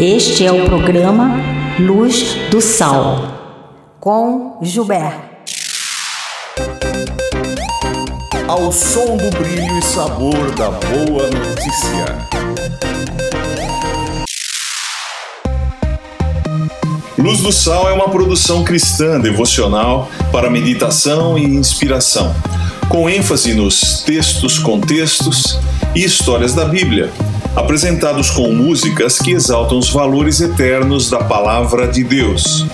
Este é o programa Luz do Sal com Gilberto. Ao som do brilho e sabor da boa notícia. Luz do Sal é uma produção cristã devocional para meditação e inspiração, com ênfase nos textos, contextos e histórias da Bíblia, apresentados com músicas que exaltam os valores eternos da Palavra de Deus.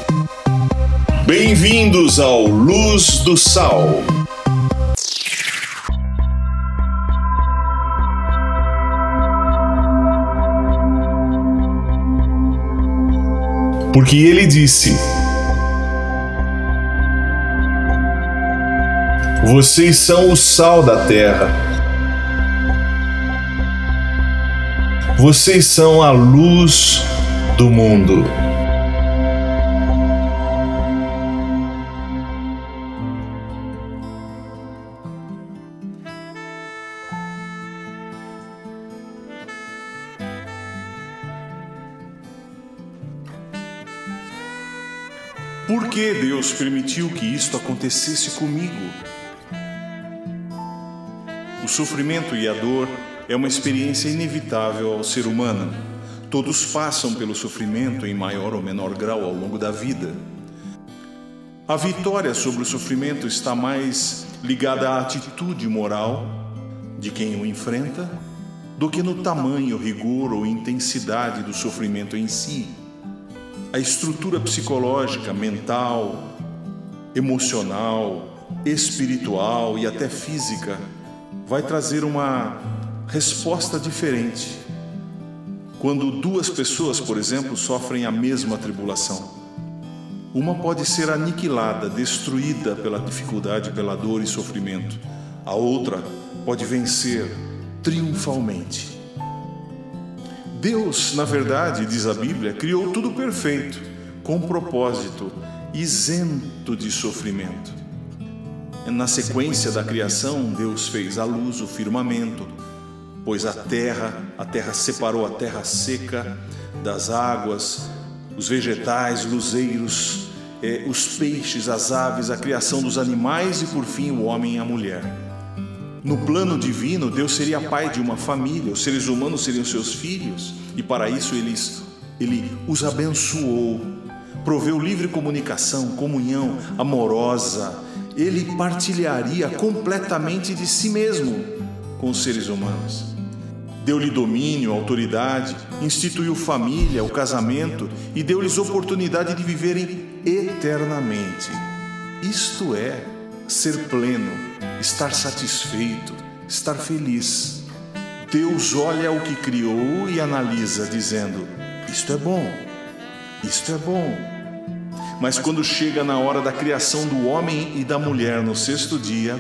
Bem-vindos ao Luz do Sal. Porque ele disse: Vocês são o sal da terra. Vocês são a luz do mundo. Por que Deus permitiu que isto acontecesse comigo? O sofrimento e a dor é uma experiência inevitável ao ser humano. Todos passam pelo sofrimento em maior ou menor grau ao longo da vida. A vitória sobre o sofrimento está mais ligada à atitude moral de quem o enfrenta do que no tamanho, rigor ou intensidade do sofrimento em si. A estrutura psicológica, mental, emocional, espiritual e até física vai trazer uma resposta diferente quando duas pessoas, por exemplo, sofrem a mesma tribulação. Uma pode ser aniquilada, destruída pela dificuldade, pela dor e sofrimento. A outra pode vencer triunfalmente. Deus, na verdade, diz a Bíblia, criou tudo perfeito, com propósito, isento de sofrimento. Na sequência da criação, Deus fez a luz, o firmamento, pois a terra, a terra separou a terra seca das águas, os vegetais, luzeiros, eh, os peixes, as aves, a criação dos animais e por fim o homem e a mulher. No plano divino, Deus seria pai de uma família, os seres humanos seriam seus filhos, e para isso eles, ele os abençoou, proveu livre comunicação, comunhão amorosa, ele partilharia completamente de si mesmo com os seres humanos. Deu-lhe domínio, autoridade, instituiu família, o casamento e deu-lhes oportunidade de viverem eternamente. Isto é ser pleno, estar satisfeito, estar feliz. Deus olha o que criou e analisa, dizendo: Isto é bom, isto é bom. Mas quando chega na hora da criação do homem e da mulher no sexto dia,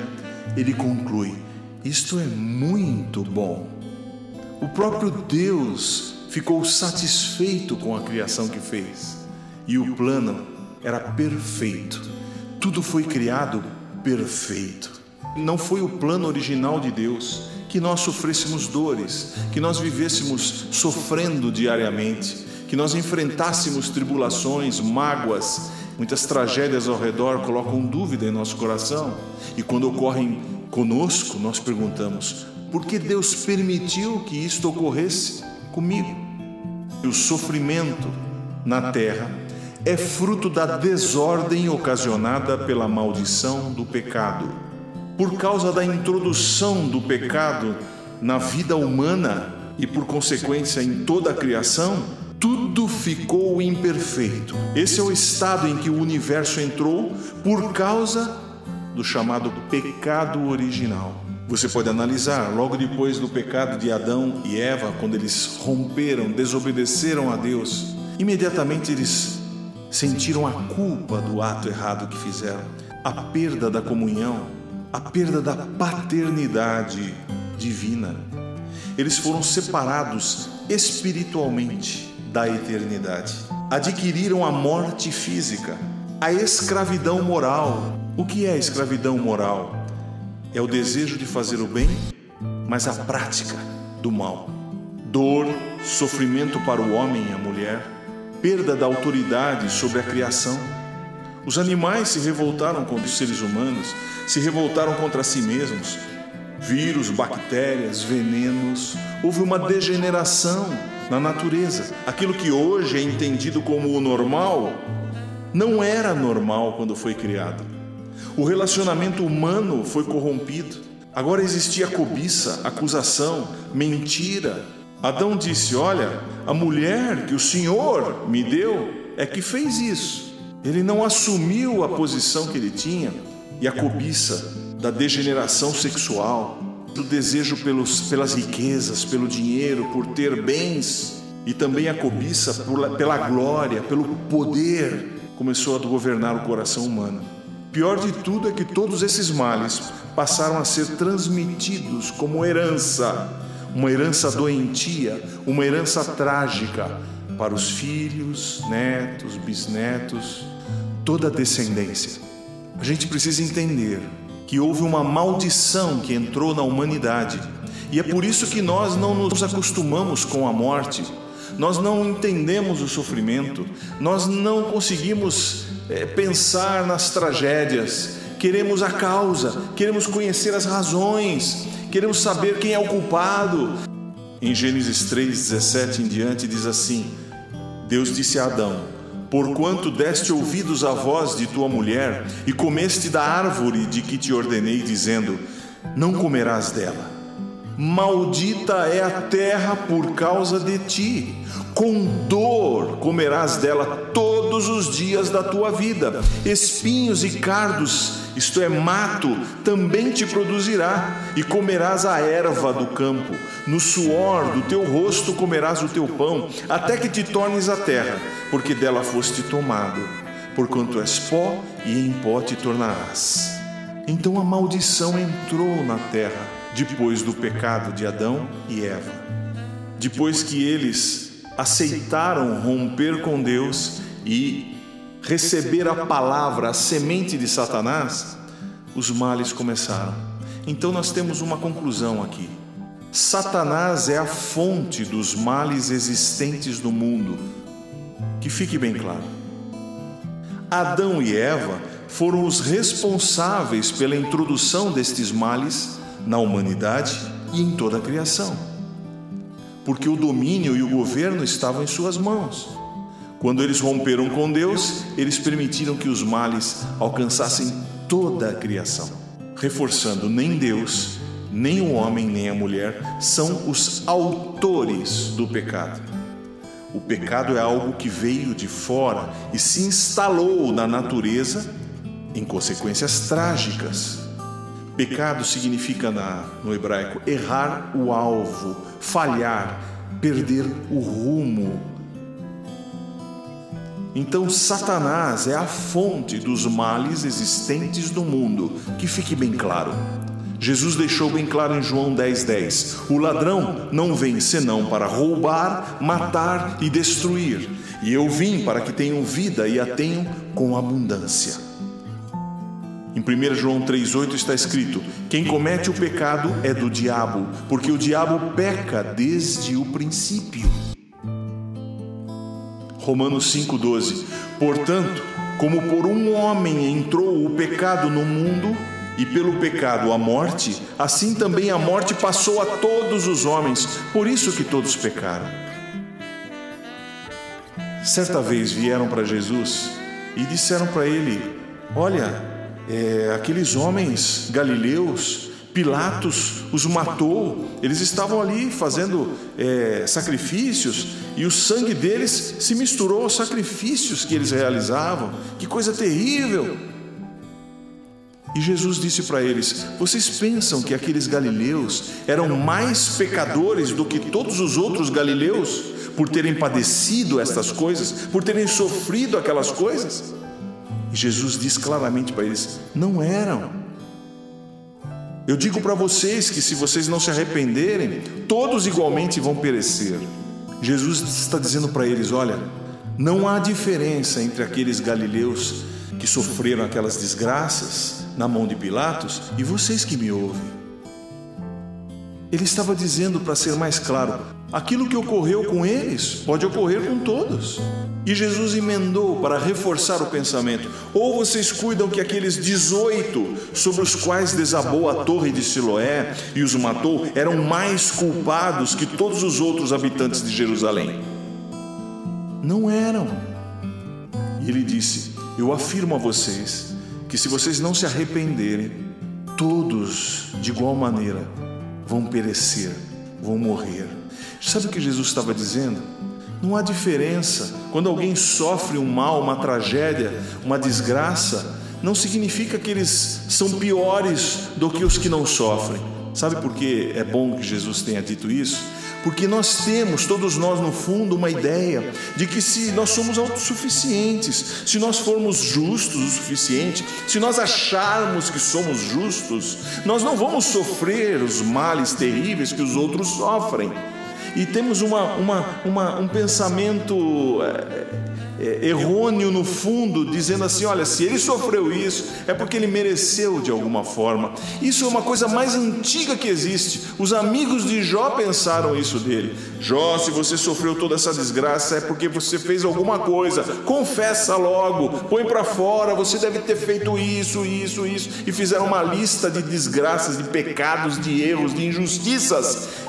ele conclui: Isto é muito bom. Próprio Deus ficou satisfeito com a criação que fez. E o plano era perfeito. Tudo foi criado perfeito. Não foi o plano original de Deus que nós sofrêssemos dores, que nós vivêssemos sofrendo diariamente, que nós enfrentássemos tribulações, mágoas, muitas tragédias ao redor colocam dúvida em nosso coração. E quando ocorrem conosco, nós perguntamos: porque Deus permitiu que isto ocorresse comigo. E o sofrimento na terra é fruto da desordem ocasionada pela maldição do pecado. Por causa da introdução do pecado na vida humana e por consequência em toda a criação, tudo ficou imperfeito. Esse é o estado em que o universo entrou por causa do chamado pecado original. Você pode analisar, logo depois do pecado de Adão e Eva, quando eles romperam, desobedeceram a Deus, imediatamente eles sentiram a culpa do ato errado que fizeram, a perda da comunhão, a perda da paternidade divina. Eles foram separados espiritualmente da eternidade. Adquiriram a morte física, a escravidão moral. O que é escravidão moral? É o desejo de fazer o bem, mas a prática do mal. dor, sofrimento para o homem e a mulher, perda da autoridade sobre a criação. Os animais se revoltaram contra os seres humanos, se revoltaram contra si mesmos. Vírus, bactérias, venenos, houve uma degeneração na natureza. Aquilo que hoje é entendido como o normal, não era normal quando foi criado. O relacionamento humano foi corrompido. Agora existia cobiça, acusação, mentira. Adão disse: Olha, a mulher que o Senhor me deu é que fez isso. Ele não assumiu a posição que ele tinha e a cobiça da degeneração sexual, do desejo pelos, pelas riquezas, pelo dinheiro, por ter bens e também a cobiça pela glória, pelo poder, começou a governar o coração humano. Pior de tudo é que todos esses males passaram a ser transmitidos como herança, uma herança doentia, uma herança trágica para os filhos, netos, bisnetos, toda a descendência. A gente precisa entender que houve uma maldição que entrou na humanidade. E é por isso que nós não nos acostumamos com a morte, nós não entendemos o sofrimento, nós não conseguimos é, pensar nas tragédias, queremos a causa, queremos conhecer as razões, queremos saber quem é o culpado. Em Gênesis 3,17 em diante diz assim: Deus disse a Adão: Porquanto deste ouvidos à voz de tua mulher e comeste da árvore de que te ordenei, dizendo: Não comerás dela. Maldita é a terra por causa de ti. Com dor comerás dela todos os dias da tua vida. Espinhos e cardos, isto é, mato, também te produzirá, e comerás a erva do campo. No suor do teu rosto comerás o teu pão, até que te tornes a terra, porque dela foste tomado. Porquanto és pó, e em pó te tornarás. Então a maldição entrou na terra depois do pecado de Adão e Eva. Depois que eles aceitaram romper com Deus e receber a palavra, a semente de Satanás, os males começaram. Então nós temos uma conclusão aqui. Satanás é a fonte dos males existentes no mundo. Que fique bem claro. Adão e Eva foram os responsáveis pela introdução destes males na humanidade e em toda a criação. Porque o domínio e o governo estavam em suas mãos. Quando eles romperam com Deus, eles permitiram que os males alcançassem toda a criação. Reforçando, nem Deus, nem o homem, nem a mulher são os autores do pecado. O pecado é algo que veio de fora e se instalou na natureza em consequências trágicas. Pecado significa na, no hebraico errar o alvo, falhar, perder o rumo. Então, Satanás é a fonte dos males existentes no mundo, que fique bem claro. Jesus deixou bem claro em João 10,10: 10, O ladrão não vem senão para roubar, matar e destruir. E eu vim para que tenham vida e a tenham com abundância. Em 1 João 3,8 está escrito: Quem comete o pecado é do diabo, porque o diabo peca desde o princípio. Romanos 5,12: Portanto, como por um homem entrou o pecado no mundo, e pelo pecado a morte, assim também a morte passou a todos os homens, por isso que todos pecaram. Certa vez vieram para Jesus e disseram para ele: Olha, é, aqueles homens galileus, Pilatos os matou, eles estavam ali fazendo é, sacrifícios e o sangue deles se misturou aos sacrifícios que eles realizavam. Que coisa terrível! E Jesus disse para eles: Vocês pensam que aqueles galileus eram mais pecadores do que todos os outros galileus por terem padecido estas coisas, por terem sofrido aquelas coisas? E Jesus diz claramente para eles: não eram. Eu digo para vocês que se vocês não se arrependerem, todos igualmente vão perecer. Jesus está dizendo para eles: olha, não há diferença entre aqueles galileus que sofreram aquelas desgraças na mão de Pilatos e vocês que me ouvem. Ele estava dizendo, para ser mais claro, Aquilo que ocorreu com eles pode ocorrer com todos. E Jesus emendou para reforçar o pensamento: ou vocês cuidam que aqueles 18 sobre os quais desabou a torre de Siloé e os matou eram mais culpados que todos os outros habitantes de Jerusalém? Não eram. E ele disse: Eu afirmo a vocês que se vocês não se arrependerem, todos de igual maneira vão perecer, vão morrer. Sabe o que Jesus estava dizendo? Não há diferença. Quando alguém sofre um mal, uma tragédia, uma desgraça, não significa que eles são piores do que os que não sofrem. Sabe por que é bom que Jesus tenha dito isso? Porque nós temos, todos nós no fundo, uma ideia de que se nós somos autossuficientes, se nós formos justos o suficiente, se nós acharmos que somos justos, nós não vamos sofrer os males terríveis que os outros sofrem e temos uma, uma, uma, um pensamento é, é, errôneo no fundo, dizendo assim: olha, se ele sofreu isso, é porque ele mereceu de alguma forma. Isso é uma coisa mais antiga que existe. Os amigos de Jó pensaram isso dele. Jó, se você sofreu toda essa desgraça, é porque você fez alguma coisa. Confessa logo, põe para fora. Você deve ter feito isso, isso, isso. E fizeram uma lista de desgraças, de pecados, de erros, de injustiças.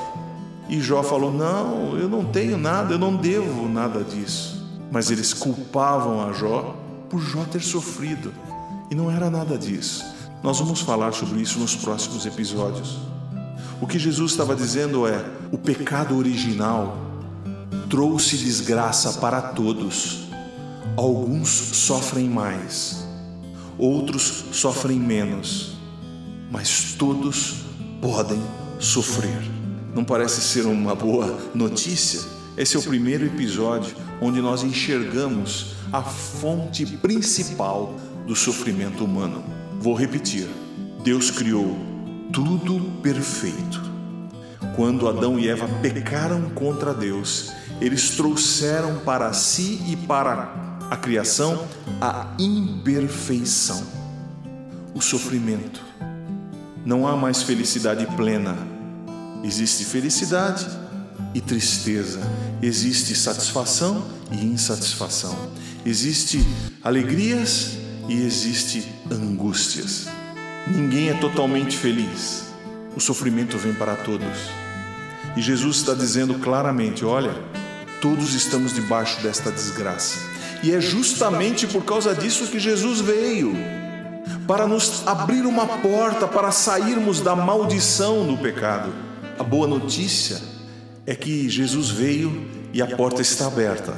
E Jó falou: Não, eu não tenho nada, eu não devo nada disso. Mas eles culpavam a Jó por Jó ter sofrido. E não era nada disso. Nós vamos falar sobre isso nos próximos episódios. O que Jesus estava dizendo é: o pecado original trouxe desgraça para todos. Alguns sofrem mais, outros sofrem menos, mas todos podem sofrer. Não parece ser uma boa notícia? Esse é o primeiro episódio onde nós enxergamos a fonte principal do sofrimento humano. Vou repetir: Deus criou tudo perfeito. Quando Adão e Eva pecaram contra Deus, eles trouxeram para si e para a criação a imperfeição, o sofrimento. Não há mais felicidade plena Existe felicidade e tristeza, existe satisfação e insatisfação, existe alegrias e existe angústias. Ninguém é totalmente feliz. O sofrimento vem para todos. E Jesus está dizendo claramente: olha, todos estamos debaixo desta desgraça. E é justamente por causa disso que Jesus veio para nos abrir uma porta para sairmos da maldição do pecado. A boa notícia é que Jesus veio e a porta está aberta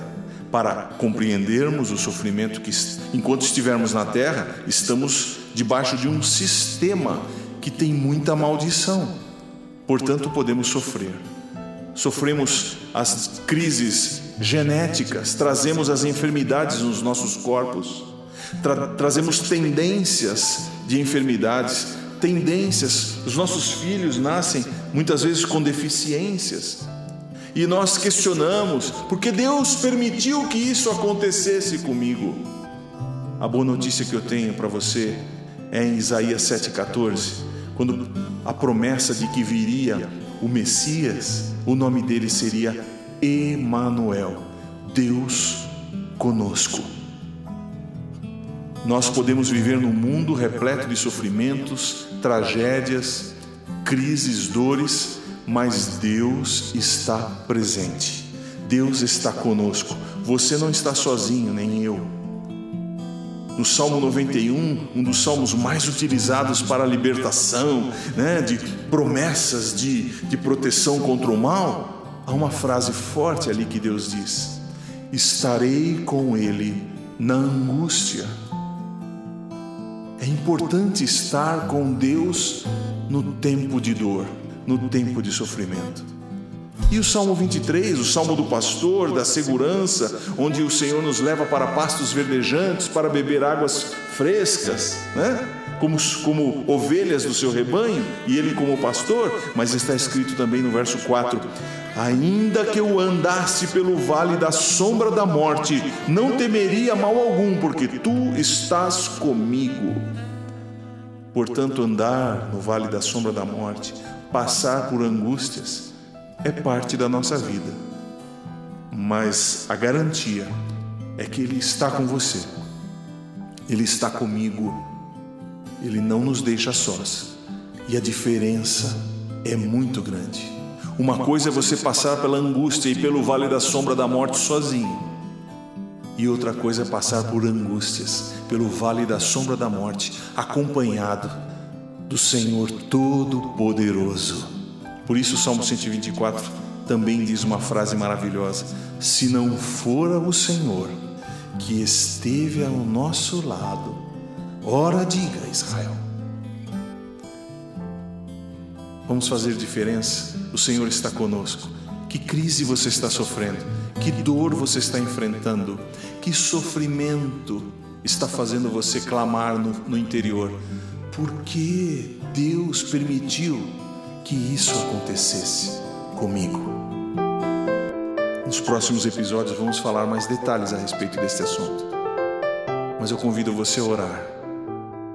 para compreendermos o sofrimento que, enquanto estivermos na terra, estamos debaixo de um sistema que tem muita maldição. Portanto, podemos sofrer. Sofremos as crises genéticas, trazemos as enfermidades nos nossos corpos, tra trazemos tendências de enfermidades, tendências. Os nossos filhos nascem muitas vezes com deficiências. E nós questionamos, porque Deus permitiu que isso acontecesse comigo. A boa notícia que eu tenho para você é em Isaías 7,14, quando a promessa de que viria o Messias, o nome dele seria Emanuel, Deus conosco. Nós podemos viver num mundo repleto de sofrimentos, tragédias, crises, dores, mas Deus está presente. Deus está conosco. Você não está sozinho, nem eu. No Salmo 91, um dos salmos mais utilizados para a libertação, né, de promessas de, de proteção contra o mal, há uma frase forte ali que Deus diz: Estarei com ele na angústia. É importante estar com Deus no tempo de dor, no tempo de sofrimento. E o Salmo 23, o Salmo do pastor, da segurança, onde o Senhor nos leva para pastos verdejantes, para beber águas frescas, né? Como, como ovelhas do seu rebanho, e ele como pastor, mas está escrito também no verso 4: Ainda que eu andasse pelo vale da sombra da morte, não temeria mal algum, porque tu estás comigo. Portanto, andar no vale da sombra da morte, passar por angústias, é parte da nossa vida, mas a garantia é que Ele está com você, Ele está comigo, Ele não nos deixa sós e a diferença é muito grande. Uma coisa é você passar pela angústia e pelo vale da sombra da morte sozinho, e outra coisa é passar por angústias, pelo vale da sombra da morte, acompanhado do Senhor Todo-Poderoso. Por isso, o Salmo 124 também diz uma frase maravilhosa: Se não fora o Senhor que esteve ao nosso lado, ora diga Israel. Vamos fazer diferença? O Senhor está conosco. Que crise você está sofrendo? Que dor você está enfrentando? Que sofrimento está fazendo você clamar no, no interior? Por que Deus permitiu que isso acontecesse comigo? Nos próximos episódios vamos falar mais detalhes a respeito deste assunto. Mas eu convido você a orar.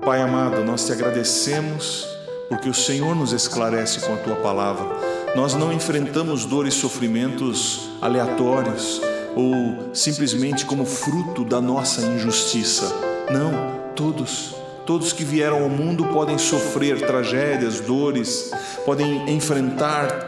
Pai amado, nós te agradecemos porque o Senhor nos esclarece com a tua palavra nós não enfrentamos dores e sofrimentos aleatórios ou simplesmente como fruto da nossa injustiça. Não, todos, todos que vieram ao mundo podem sofrer tragédias, dores, podem enfrentar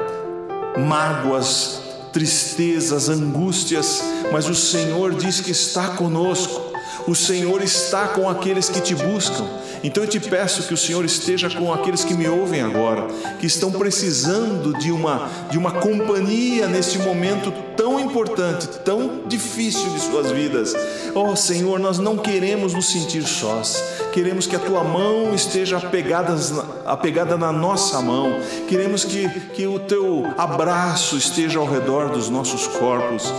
mágoas, tristezas, angústias, mas o Senhor diz que está conosco. O Senhor está com aqueles que te buscam. Então eu te peço que o Senhor esteja com aqueles que me ouvem agora, que estão precisando de uma de uma companhia neste momento tão importante, tão difícil de suas vidas. Oh, Senhor, nós não queremos nos sentir sós. Queremos que a tua mão esteja apegada, apegada na nossa mão. Queremos que, que o teu abraço esteja ao redor dos nossos corpos.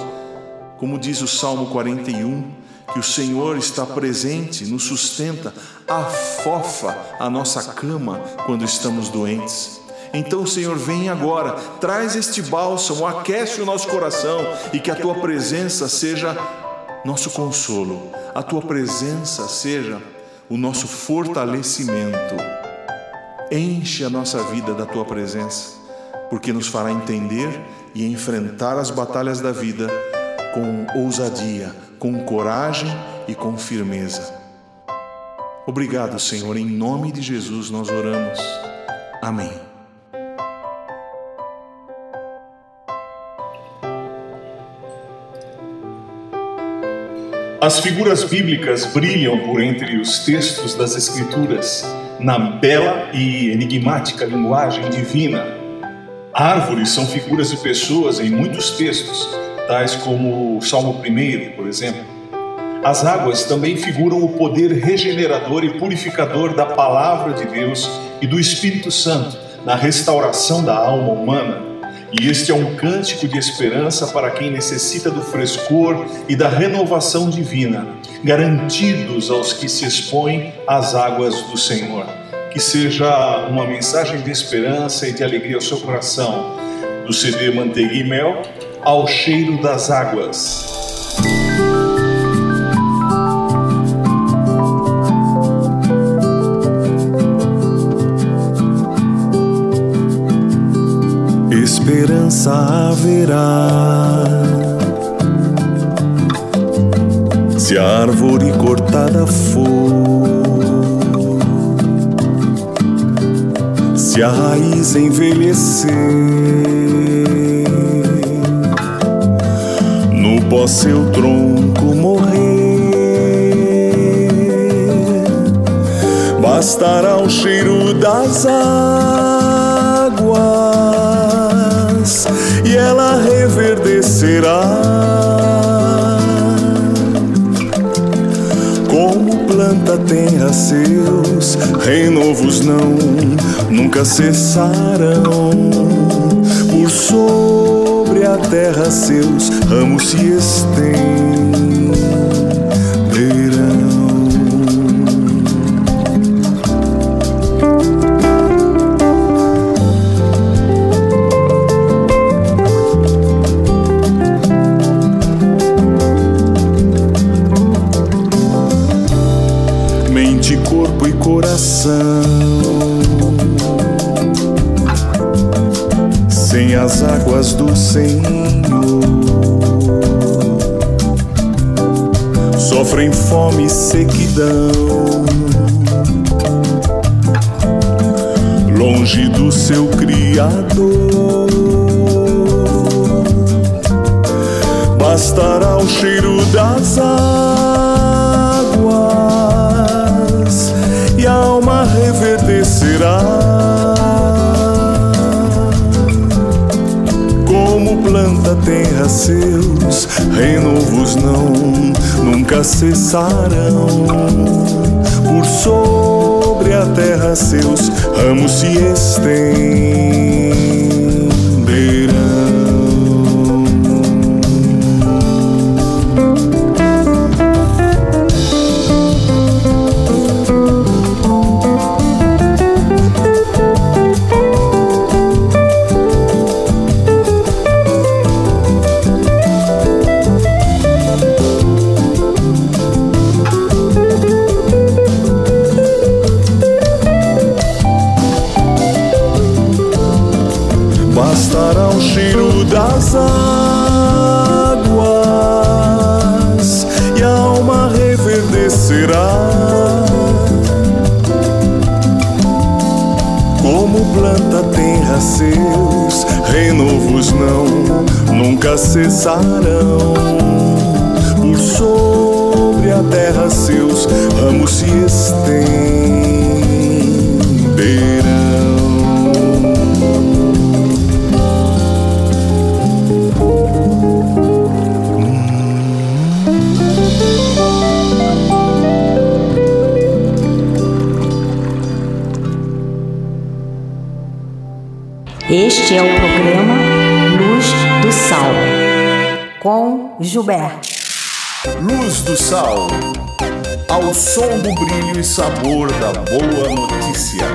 Como diz o Salmo 41, que o Senhor está presente, nos sustenta, afofa a nossa cama quando estamos doentes. Então, Senhor, vem agora, traz este bálsamo, aquece o nosso coração e que a tua presença seja nosso consolo, a tua presença seja o nosso fortalecimento. Enche a nossa vida da tua presença, porque nos fará entender e enfrentar as batalhas da vida com ousadia, com coragem e com firmeza. Obrigado, Senhor, em nome de Jesus nós oramos. Amém. As figuras bíblicas brilham por entre os textos das Escrituras, na bela e enigmática linguagem divina. Árvores são figuras de pessoas em muitos textos, tais como o Salmo 1, por exemplo. As águas também figuram o poder regenerador e purificador da palavra de Deus e do Espírito Santo na restauração da alma humana. E este é um cântico de esperança para quem necessita do frescor e da renovação divina, garantidos aos que se expõem às águas do Senhor. Que seja uma mensagem de esperança e de alegria ao seu coração. Do CD Manteiga e Mel, ao cheiro das águas. Esperança haverá. Se a árvore cortada for, se a raiz envelhecer pó seu tronco morrer. Bastará o cheiro das águas e ela reverdecerá. Como planta terra seus renovos não nunca cessarão por sol a terra seus ramos se estenderão. Mente, corpo e coração sem as águas do Senhor. Sofrem fome e sequidão, longe do seu Criador. Bastará o cheiro das águas terra seus renovos não nunca cessarão. Por sobre a terra seus ramos se estenderão. Cessarão. Por sobre a terra seus ramos se estenderão. Este é o programa Luz do Sal com Gilberto. Luz do Sal, ao som do brilho e sabor da boa notícia.